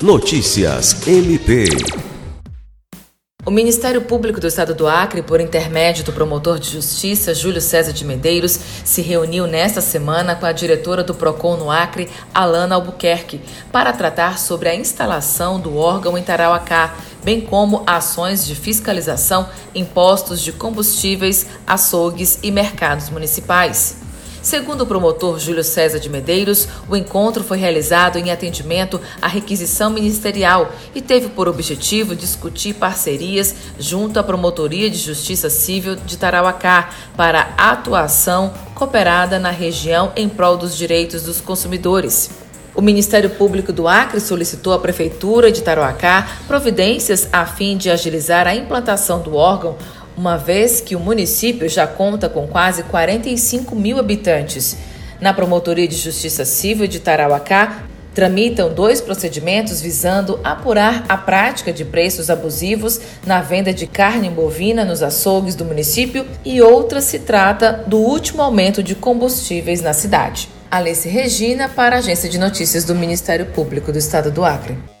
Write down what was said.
Notícias MP. O Ministério Público do Estado do Acre, por intermédio do promotor de justiça Júlio César de Medeiros, se reuniu nesta semana com a diretora do PROCON no Acre, Alana Albuquerque, para tratar sobre a instalação do órgão em Tarauacá, bem como ações de fiscalização em postos de combustíveis, açougues e mercados municipais. Segundo o promotor Júlio César de Medeiros, o encontro foi realizado em atendimento à requisição ministerial e teve por objetivo discutir parcerias junto à Promotoria de Justiça Civil de Tarauacá para atuação cooperada na região em prol dos direitos dos consumidores. O Ministério Público do Acre solicitou à Prefeitura de Tarauacá providências a fim de agilizar a implantação do órgão uma vez que o município já conta com quase 45 mil habitantes. Na Promotoria de Justiça Civil de Tarauacá, tramitam dois procedimentos visando apurar a prática de preços abusivos na venda de carne bovina nos açougues do município e outra se trata do último aumento de combustíveis na cidade. Alice Regina, para a Agência de Notícias do Ministério Público do Estado do Acre.